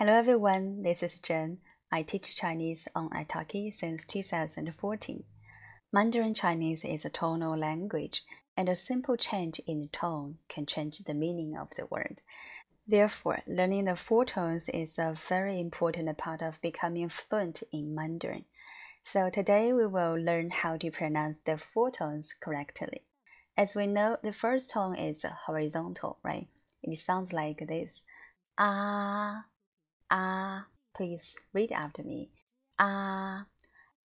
Hello everyone, this is Jen. I teach Chinese on italki since 2014. Mandarin Chinese is a tonal language, and a simple change in the tone can change the meaning of the word. Therefore, learning the four tones is a very important part of becoming fluent in Mandarin. So today we will learn how to pronounce the four tones correctly. As we know, the first tone is horizontal, right? It sounds like this. Ah, ah. Please read after me. Ah.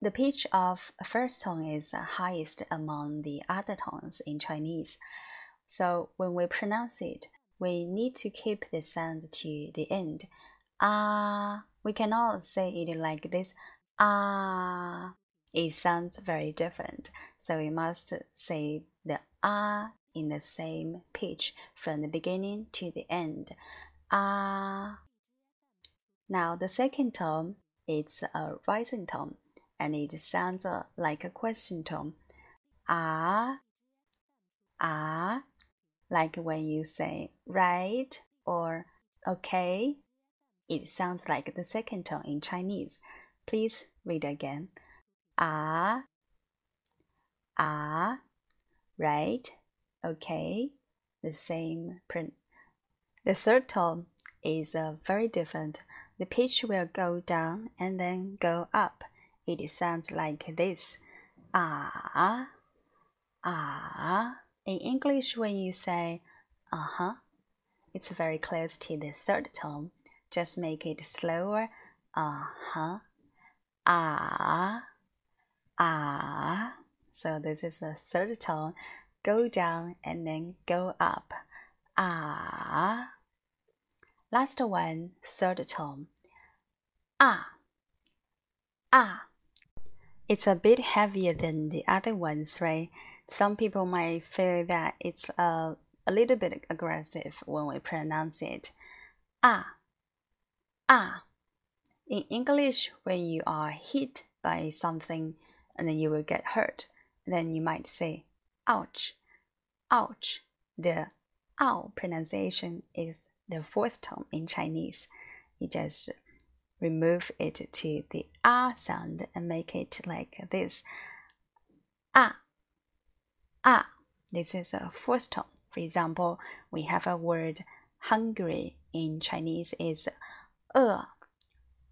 The pitch of first tone is highest among the other tones in Chinese. So when we pronounce it, we need to keep the sound to the end. Ah, we cannot say it like this. Ah, it sounds very different. So we must say the ah in the same pitch from the beginning to the end. Ah. Now the second tone is a rising tone and it sounds like a question tone. Ah. Ah like when you say right or okay. It sounds like the second tone in Chinese. Please read again. Ah, ah, right, okay. The same print. The third tone is uh, very different. The pitch will go down and then go up. It sounds like this. Ah, ah. In English, when you say uh huh, it's very close to the third tone. Just make it slower. Uh huh. Ah. Ah. So this is a third tone. Go down and then go up. Ah. Last one, third tone. Ah. Ah. It's a bit heavier than the other ones, right? some people might feel that it's a, a little bit aggressive when we pronounce it. Ah, ah. In English, when you are hit by something and then you will get hurt, then you might say ouch, ouch. The ow pronunciation is the fourth tone in Chinese. You just remove it to the ah sound and make it like this. Ah ah. This is a fourth tone. For example, we have a word hungry in Chinese is 饿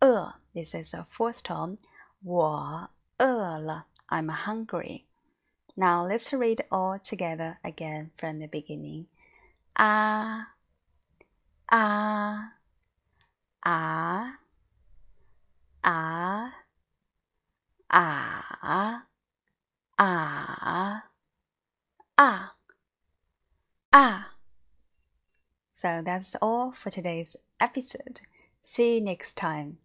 饿. This is a fourth tone. 我饿了. I'm hungry. Now let's read all together again from the beginning. Ah, ah, ah, ah, ah, ah ah, ah. So that's all for today's episode. See you next time.